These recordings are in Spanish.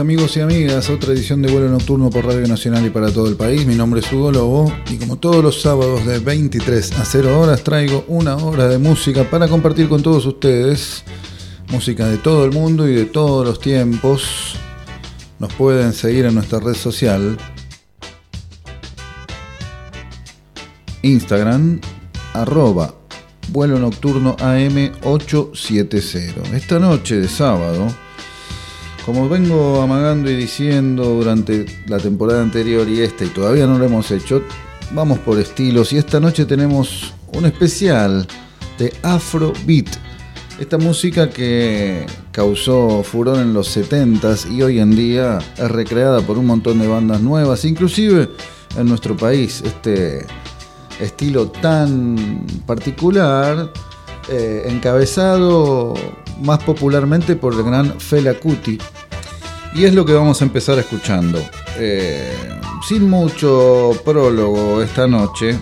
Amigos y amigas, otra edición de vuelo nocturno por Radio Nacional y para todo el país. Mi nombre es Hugo Lobo y como todos los sábados de 23 a 0 horas traigo una hora de música para compartir con todos ustedes. Música de todo el mundo y de todos los tiempos. Nos pueden seguir en nuestra red social. Instagram arroba vuelo nocturno AM870. Esta noche de sábado como vengo amagando y diciendo durante la temporada anterior y esta, y todavía no lo hemos hecho, vamos por estilos. Y esta noche tenemos un especial de Afrobeat. Esta música que causó furor en los 70s y hoy en día es recreada por un montón de bandas nuevas, inclusive en nuestro país. Este estilo tan particular, eh, encabezado más popularmente por el gran Fela Kuti. Y es lo que vamos a empezar escuchando. Eh, sin mucho prólogo esta noche,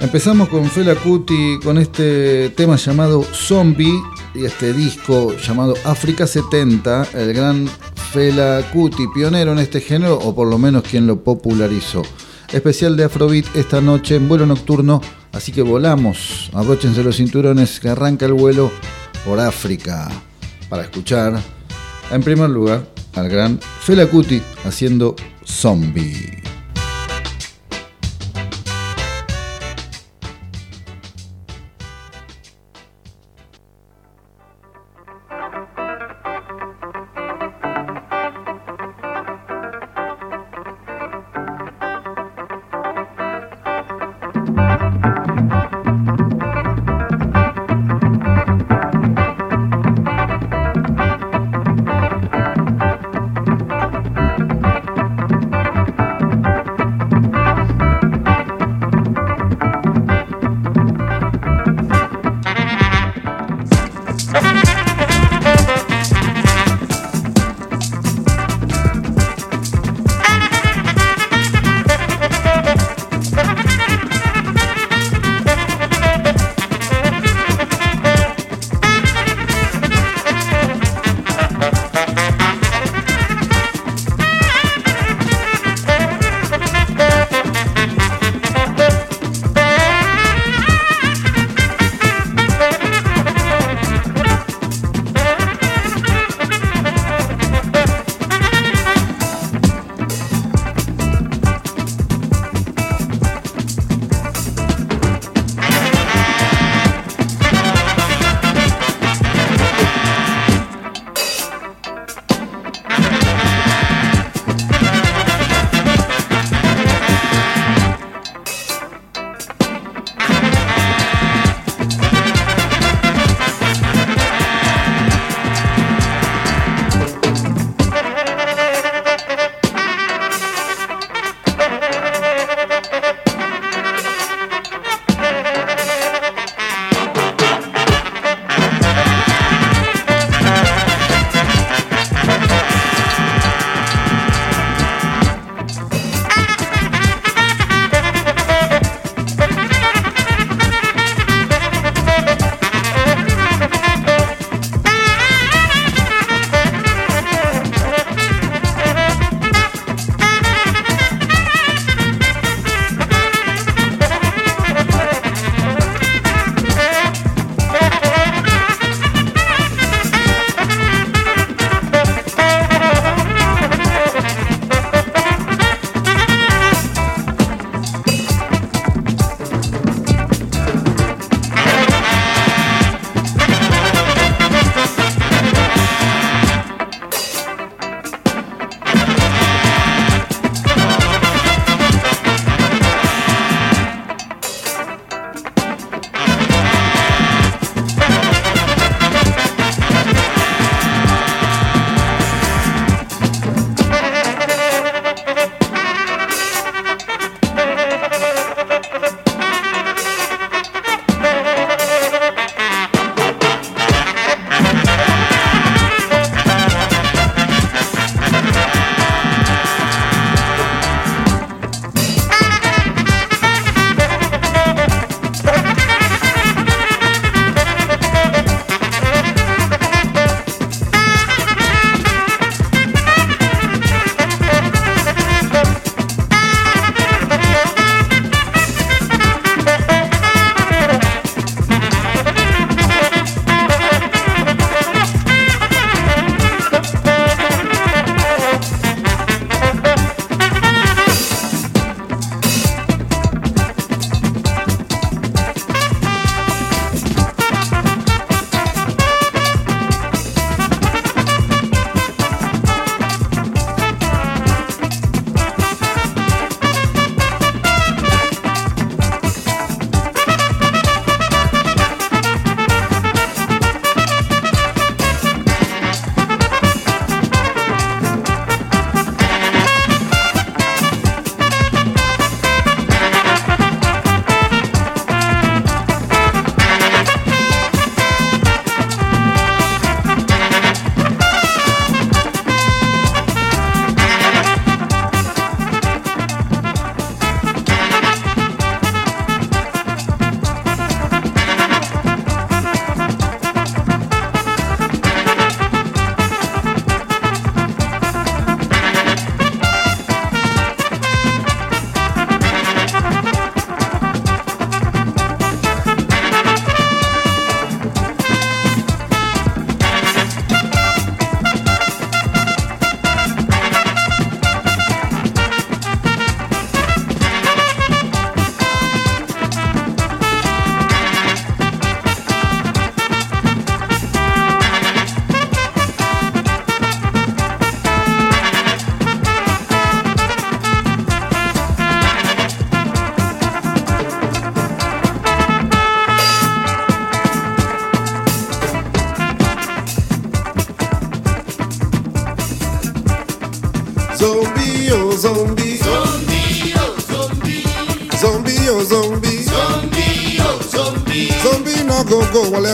empezamos con Fela Kuti con este tema llamado Zombie y este disco llamado África 70, el gran Fela Kuti, pionero en este género o por lo menos quien lo popularizó. Especial de Afrobeat esta noche en vuelo nocturno, así que volamos, abróchense los cinturones que arranca el vuelo por África para escuchar, en primer lugar, al gran Fela Kuti haciendo zombie.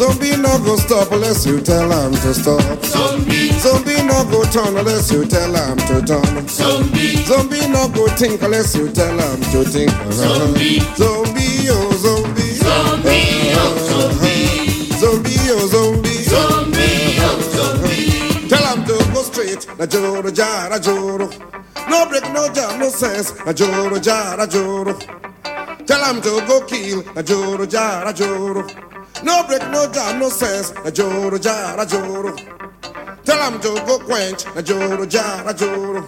Zombie no go stop unless you tell him to stop. zombie, Zombie no go turn unless you tell him to turn. zombie. Zombie no go think unless you tell him to think. Zombie. Zombie, oh zombie. Zombie, oh zombie. Zombie, oh zombie. Zombie, oh zombie. Tell him to go straight. Na joro jara joro. No break, no jam, no sense. Na joro jara joro. Tell him to go kill. Na joro jara joro. No break, no job, no sense. Na joro jara joro. Tell him to go quench. Na joro jara joro.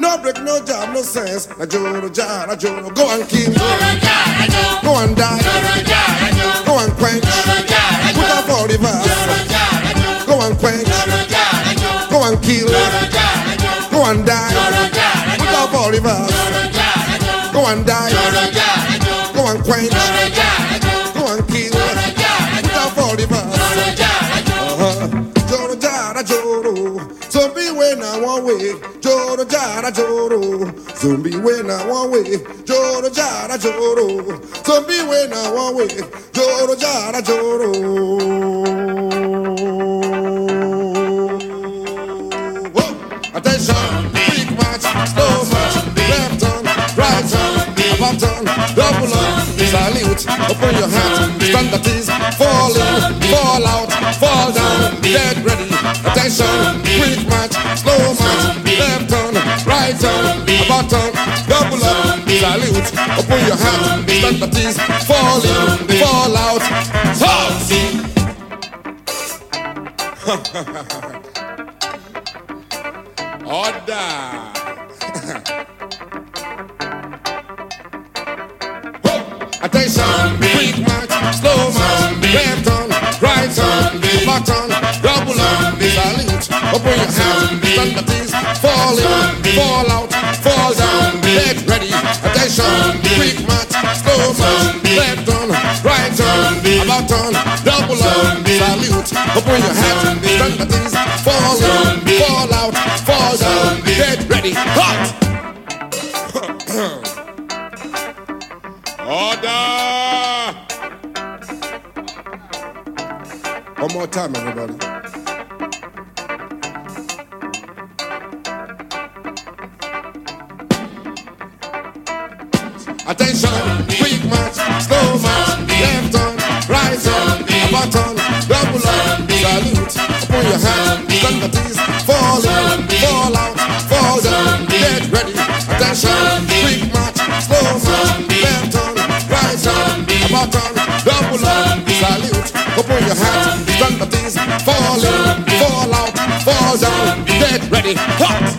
No break, no job, no sense. Na joro jara joro. Go and kill. Joro jara jo. Go and die. Joro jara jo. Go and quench. Joro jara jo. Put up for the Joro verse. jara jo. Go and quench. Joro jara jo. Go and kill. Joro jara jo. Go and die. Joro jara joro. Put up for the verse. Joro jara jo. Go and die. Joro jara jo. Go and quench. Joro jara jo. Put jo. up for the verse. Joro jara jo. Joro joro. Zombie when I one way. Joro jara joro. Zombie when I one way. Joro jara joro. Zombie when I one way. Joro jara joro. Attention, quick march, slow out your hands. Stand at ease. fall in, fall out, fall down. Get ready, attention, quick match, slow match, left turn, right turn, about turn, double up, salute, Open your hands. Stand at ease. fall out, zombie. Order. Attention, quick march, slow march, left turn, right turn, back turn, double up, salute, open your hands, stand at ease, fall in, fall out, fall down, get ready. Attention, quick march, slow march, left turn, right turn, about turn, double up, salute, open your hands, stand at ease, fall in, fall out, fall down, get ready. Hot! Order! One more time, everybody. Attention, quick march, slow march, left turn, right turn, about turn, double up, salute, open your at ease, fall in, fall out, fall down, get ready. Attention, quick march, slow march, left turn, salute, open your hands, stand at ease, fall in, fall out, fall down, get ready. Hot!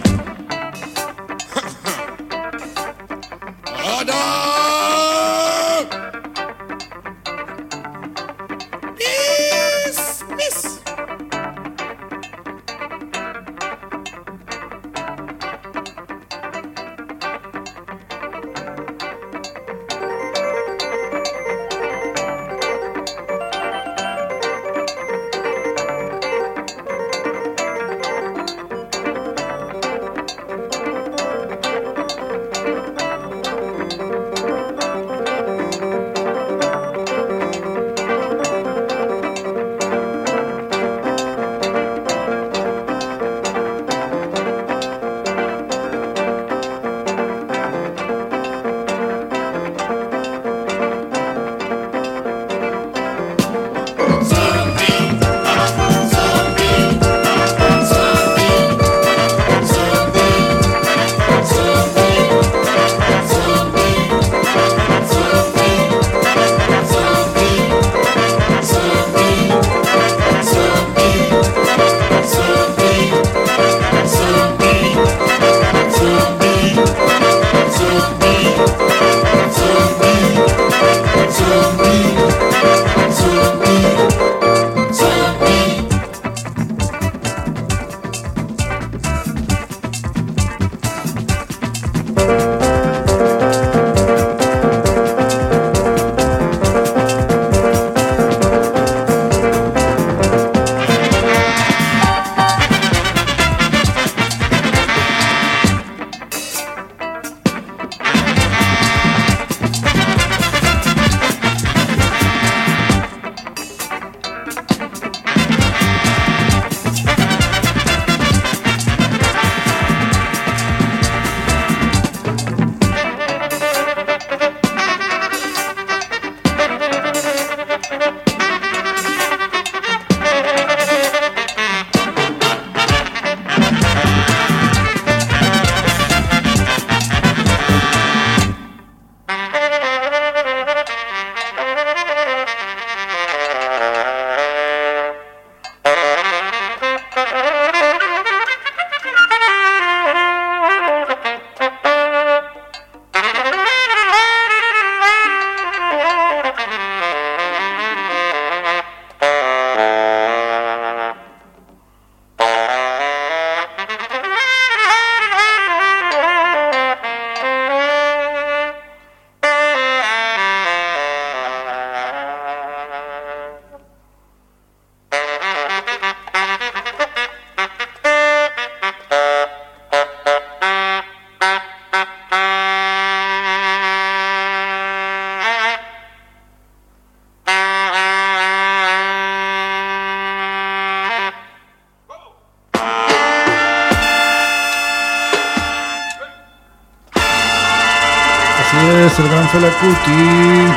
Kuti.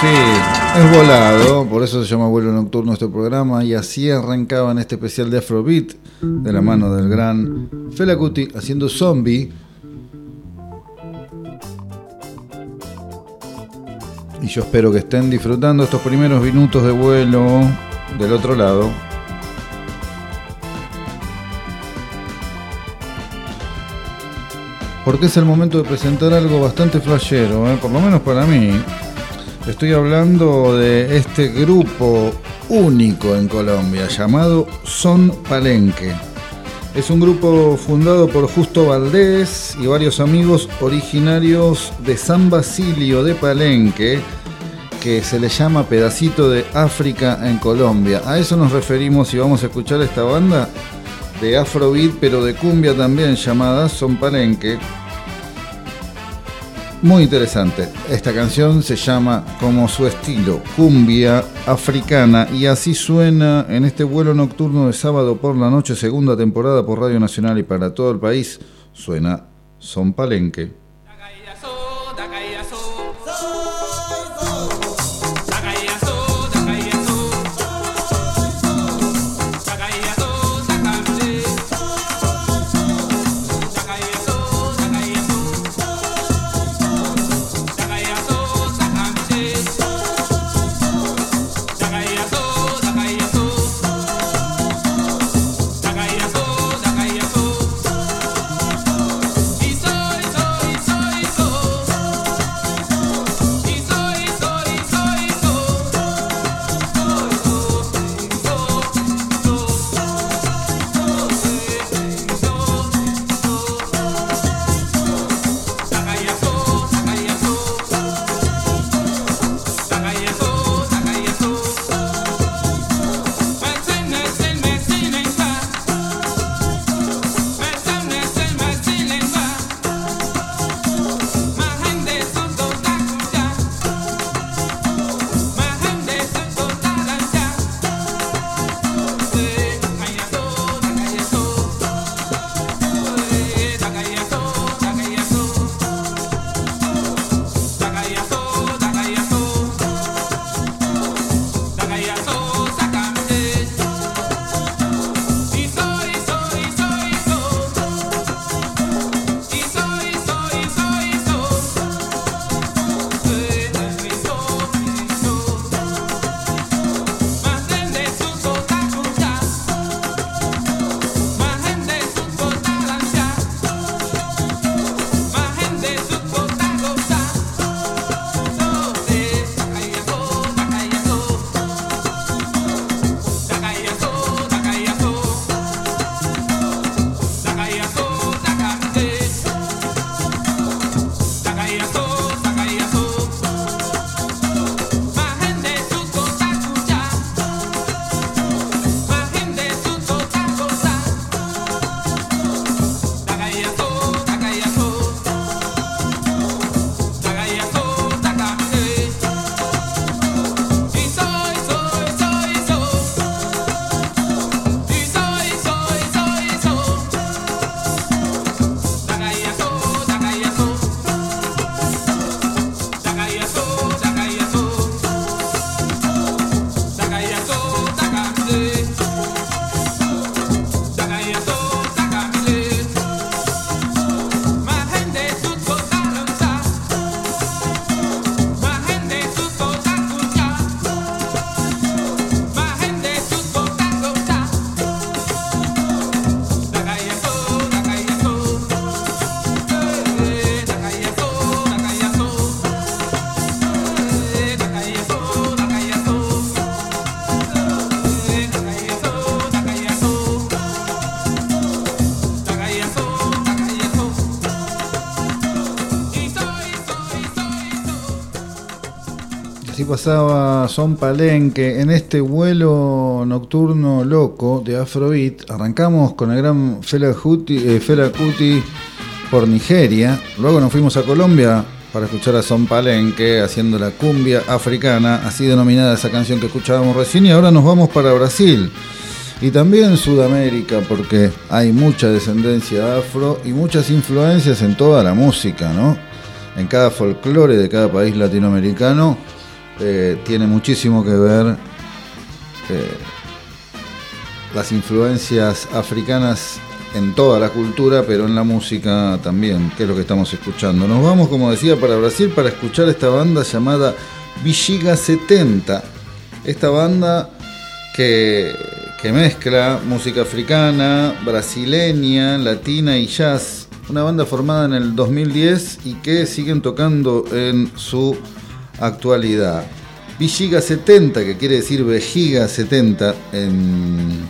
Sí, es volado, por eso se llama Vuelo Nocturno este programa. Y así arrancaba en este especial de Afrobeat, de la mano del gran Fela Kuti, haciendo zombie. Y yo espero que estén disfrutando estos primeros minutos de vuelo del otro lado. Porque es el momento de presentar algo bastante flashero, ¿eh? por lo menos para mí. Estoy hablando de este grupo único en Colombia llamado Son Palenque. Es un grupo fundado por Justo Valdés y varios amigos originarios de San Basilio de Palenque, que se le llama Pedacito de África en Colombia. A eso nos referimos y vamos a escuchar esta banda de Afrobeat, pero de cumbia también llamada Son Palenque. Muy interesante. Esta canción se llama como su estilo, cumbia africana, y así suena en este vuelo nocturno de sábado por la noche, segunda temporada por Radio Nacional y para todo el país. Suena Son Palenque. Pasaba Son Palenque en este vuelo nocturno loco de Afrobeat. Arrancamos con el gran Fela, eh, Kuti por Nigeria. Luego nos fuimos a Colombia para escuchar a Son Palenque haciendo la cumbia africana, así denominada esa canción que escuchábamos recién. Y ahora nos vamos para Brasil y también Sudamérica, porque hay mucha descendencia afro y muchas influencias en toda la música, ¿no? en cada folclore de cada país latinoamericano, eh, tiene muchísimo que ver eh, las influencias africanas en toda la cultura, pero en la música también, que es lo que estamos escuchando. Nos vamos, como decía, para Brasil para escuchar esta banda llamada Vigiga 70. Esta banda que mezcla música africana, brasileña, latina y jazz. Una banda formada en el 2010 y que siguen tocando en su actualidad. Vigiga 70, que quiere decir vejiga 70 en,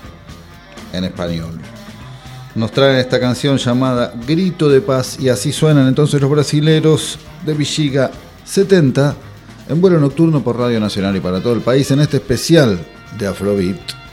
en español. Nos traen esta canción llamada Grito de Paz y así suenan entonces los brasileros de Vigiga 70 en vuelo nocturno por Radio Nacional y para todo el país en este especial de Afrobeat.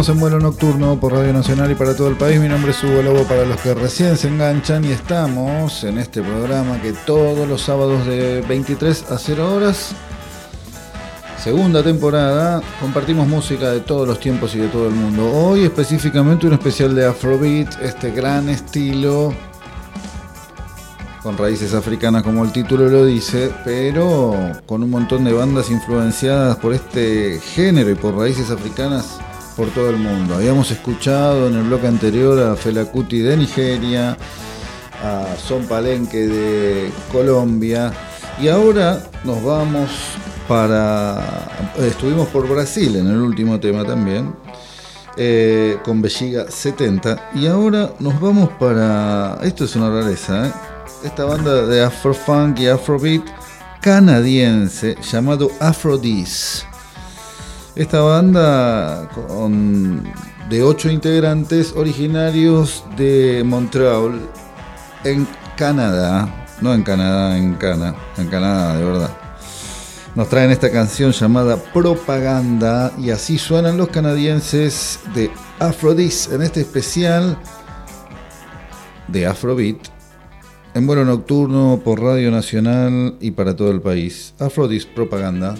Seguimos en vuelo nocturno por Radio Nacional y para todo el país. Mi nombre es Hugo Lobo para los que recién se enganchan y estamos en este programa que todos los sábados de 23 a 0 horas, segunda temporada, compartimos música de todos los tiempos y de todo el mundo. Hoy específicamente un especial de Afrobeat, este gran estilo con raíces africanas como el título lo dice, pero con un montón de bandas influenciadas por este género y por raíces africanas por todo el mundo. Habíamos escuchado en el bloque anterior a Fela Kuti de Nigeria, a Son Palenque de Colombia y ahora nos vamos para... Estuvimos por Brasil en el último tema también. eh, con Belliga 70 y ahora nos vamos para esto es una rareza ¿eh? esta banda de afrofunk y afrobeat canadiense llamado Aphrodis esta banda con, de ocho integrantes originarios de Montreal, en Canadá, no en Canadá, en Cana, en Canadá, de verdad. Nos traen esta canción llamada Propaganda y así suenan los canadienses de Aphrodis en este especial de Afrobeat en vuelo nocturno por Radio Nacional y para todo el país. Aphrodis Propaganda.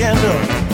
In propaganda.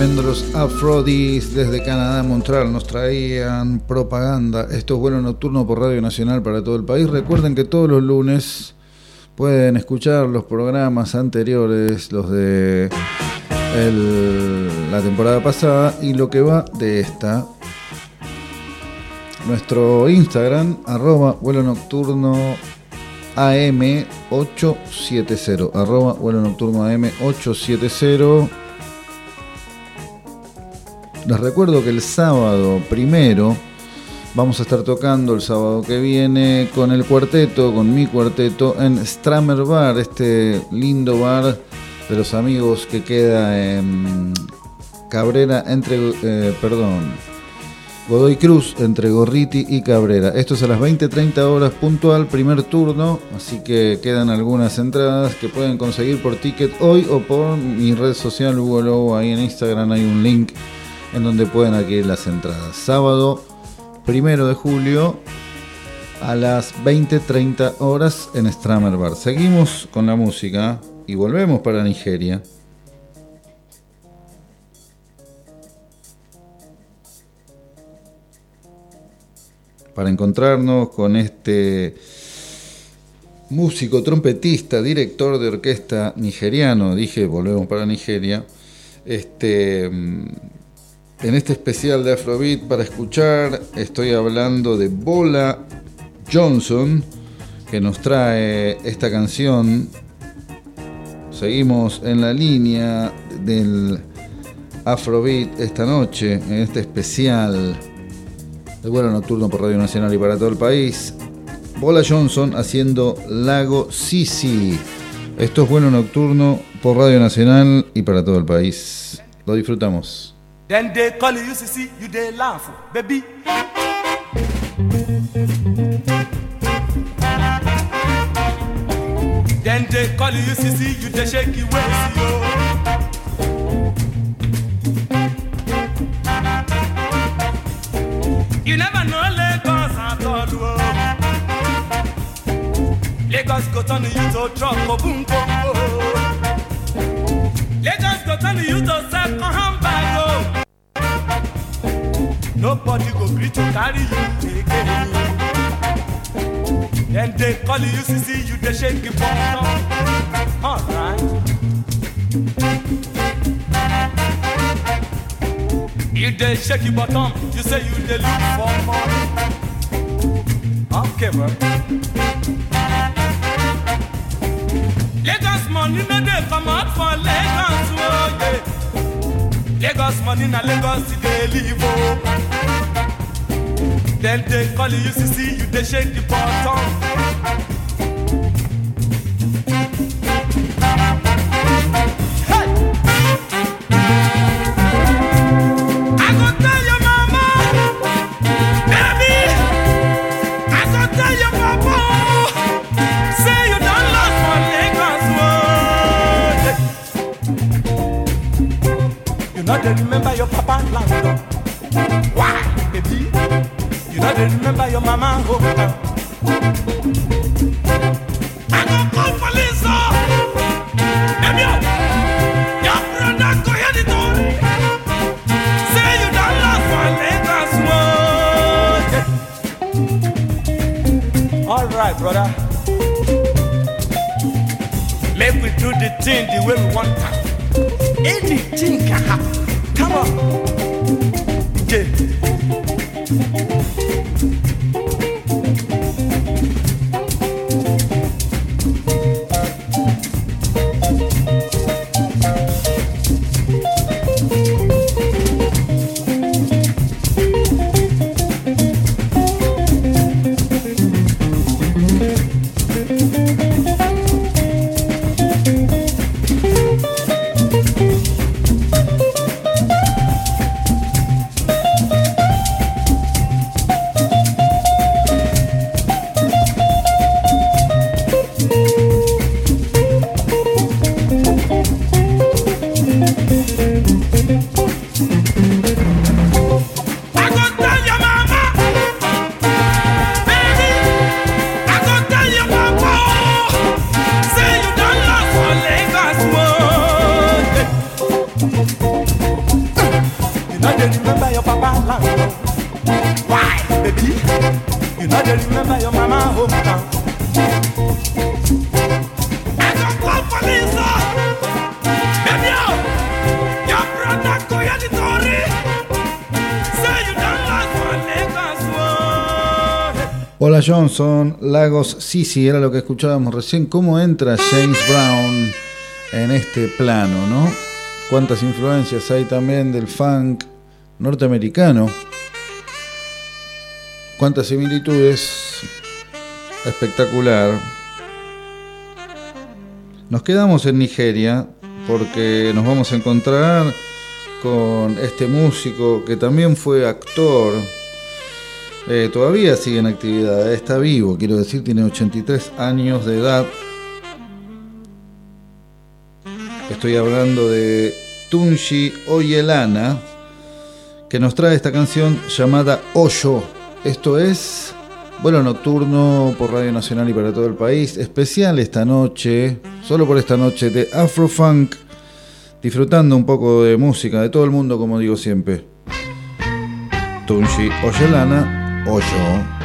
Tremendo los Afrodis desde Canadá, Montreal, nos traían propaganda. Esto es vuelo nocturno por Radio Nacional para todo el país. Recuerden que todos los lunes pueden escuchar los programas anteriores, los de la temporada pasada y lo que va de esta. Nuestro Instagram, arroba vuelo nocturno AM870, arroba vuelo nocturno AM870. Les recuerdo que el sábado primero vamos a estar tocando el sábado que viene con el cuarteto, con mi cuarteto, en Stramer Bar, este lindo bar de los amigos que queda en Cabrera entre, eh, perdón, Godoy Cruz entre Gorriti y Cabrera. Esto es a las 20-30 horas puntual, primer turno, así que quedan algunas entradas que pueden conseguir por ticket hoy o por mi red social Hugo ahí en Instagram hay un link en donde pueden adquirir las entradas. Sábado primero de julio a las 20-30 horas en Stramer Bar. Seguimos con la música y volvemos para Nigeria. Para encontrarnos con este músico, trompetista, director de orquesta nigeriano, dije, volvemos para Nigeria. Este mm, en este especial de Afrobeat para escuchar estoy hablando de Bola Johnson que nos trae esta canción. Seguimos en la línea del Afrobeat esta noche en este especial de vuelo nocturno por Radio Nacional y para todo el país. Bola Johnson haciendo Lago Sisi. Esto es vuelo nocturno por Radio Nacional y para todo el país. Lo disfrutamos. Then they call you UCC, you they laugh, baby. Then they call you UCC, you they shake your waist, yo. You never know Lagos at all. Lagos go turn you to truck, oh, boom, boom, oh. Lagos go turn you to bag, oh. Nobody go gree to carry you again. Then they call you UCC, you they shake the bottom. Alright. You dey shake your bottom, you say you dey look for money. Okay, bro. Lagos money no dey come out for Lagos, oh yeah. Lagos money na Lagos dey live, oh. Then they call you UCC, you dey shake the bottom. You know they remember your mama hometown. I go call police, baby. Your brother go hear the story. Say you done lost for Lagos road. Hola Johnson, Lagos Sisi, era lo que escuchábamos recién. ¿Cómo entra James Brown en este plano, no? Cuántas influencias hay también del funk norteamericano. Cuántas similitudes. Espectacular. Nos quedamos en Nigeria porque nos vamos a encontrar con este músico que también fue actor. Eh, todavía sigue en actividad, eh, está vivo, quiero decir, tiene 83 años de edad. Estoy hablando de Tunji Oyelana, que nos trae esta canción llamada Oyo. Esto es vuelo nocturno por Radio Nacional y para todo el país. Especial esta noche, solo por esta noche, de Afrofunk. Disfrutando un poco de música de todo el mundo, como digo siempre. Tunji Oyelana, Oyo.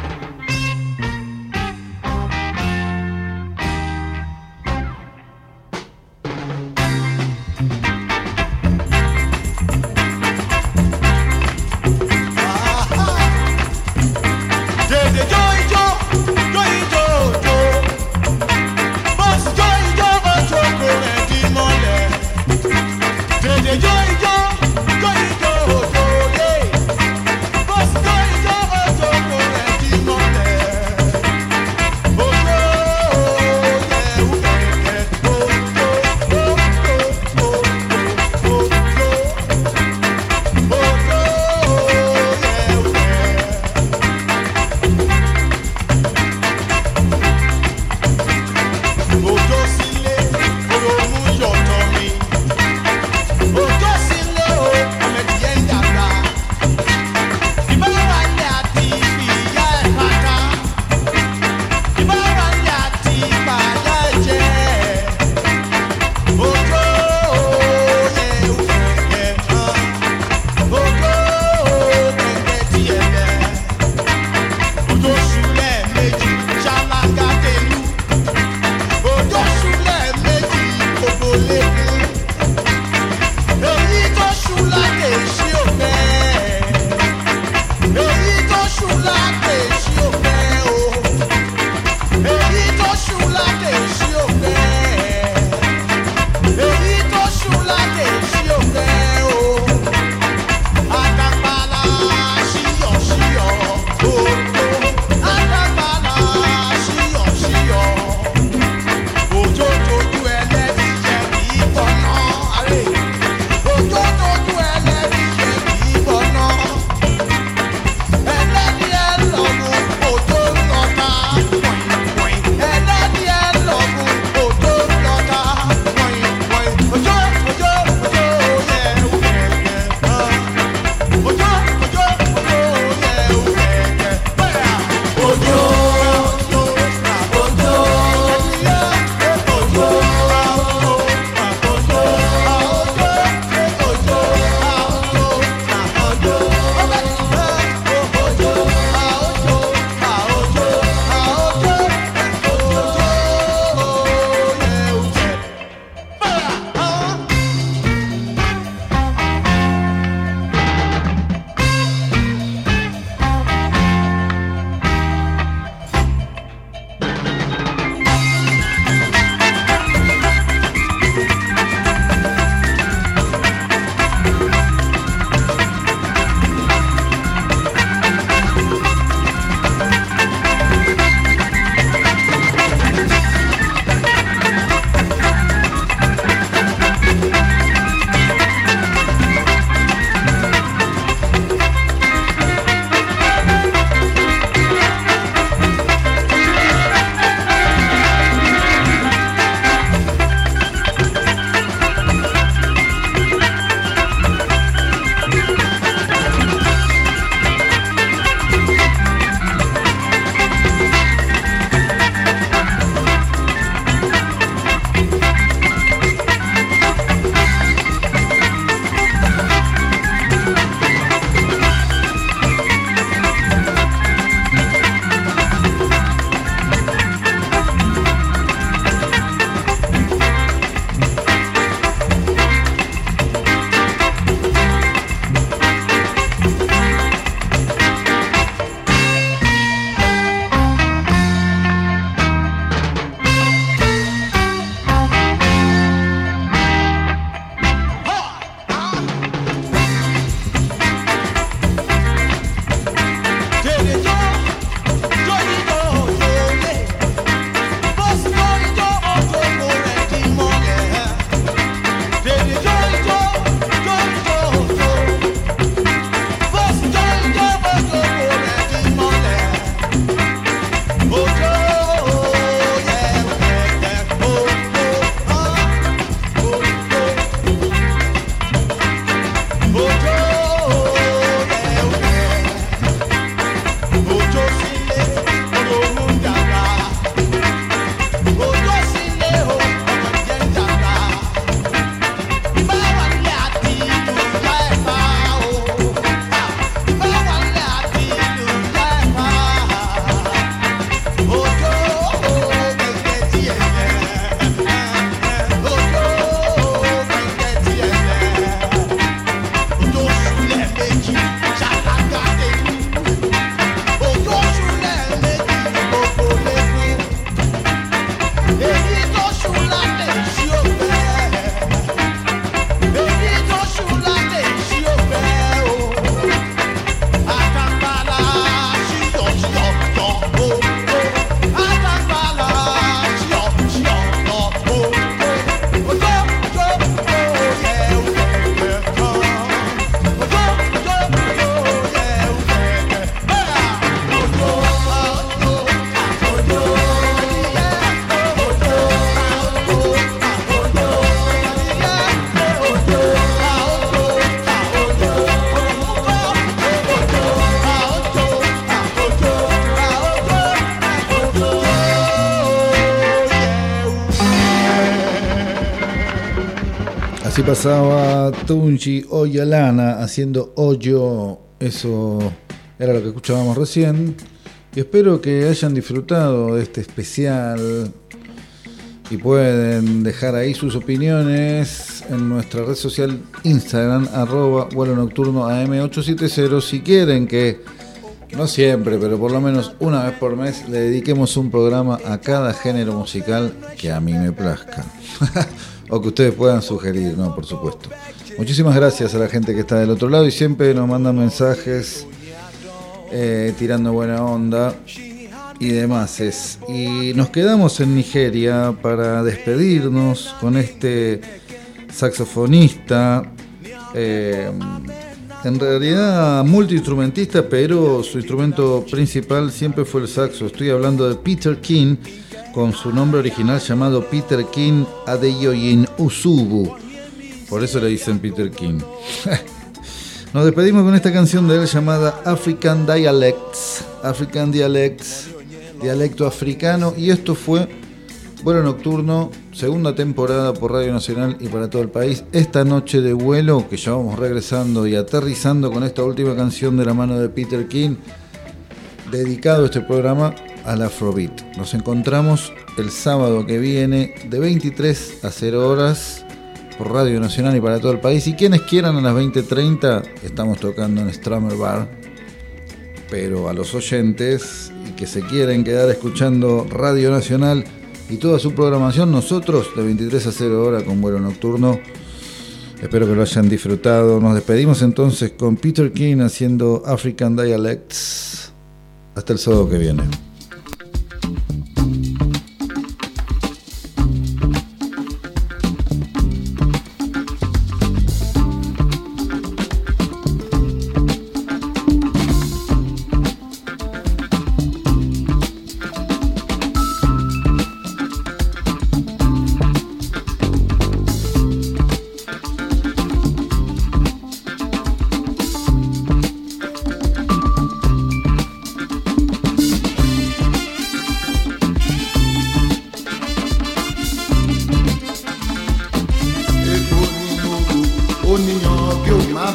Pasaba Tunchi Oyalana haciendo hoyo. Eso era lo que escuchábamos recién. Y espero que hayan disfrutado de este especial. Y pueden dejar ahí sus opiniones en nuestra red social Instagram, arroba vuelo nocturno AM870. Si quieren que, no siempre, pero por lo menos una vez por mes, le dediquemos un programa a cada género musical que a mí me plazca. o que ustedes puedan sugerir, ¿no? Por supuesto. Muchísimas gracias a la gente que está del otro lado y siempre nos mandan mensajes eh, tirando buena onda y demás. Es. Y nos quedamos en Nigeria para despedirnos con este saxofonista. eh, en realidad multiinstrumentista, pero su instrumento principal siempre fue el saxo. Estoy hablando de Peter King, con su nombre original llamado Peter King Adeyoyin Usubu. Por eso le dicen Peter King. Nos despedimos con esta canción de él llamada African Dialects. African Dialects, dialecto africano. Y esto fue Vuelo Nocturno, segunda temporada por Radio Nacional y para todo el país. Esta noche de vuelo, que ya vamos regresando y aterrizando con esta última canción de la mano de Peter King, dedicado este programa al Afrobeat. Nos encontramos el sábado que viene de 23 a 0 horas por Radio Nacional y para todo el país. Y quienes quieran a las 20.30 estamos tocando en Strammer Bar. Pero a los oyentes y que se quieren quedar escuchando Radio Nacional y toda su programación, nosotros de 23 a 0 horas con vuelo nocturno. Espero que lo hayan disfrutado. Nos despedimos entonces con Peter King haciendo African Dialects. Hasta el sábado que viene. oníyan bí ó má.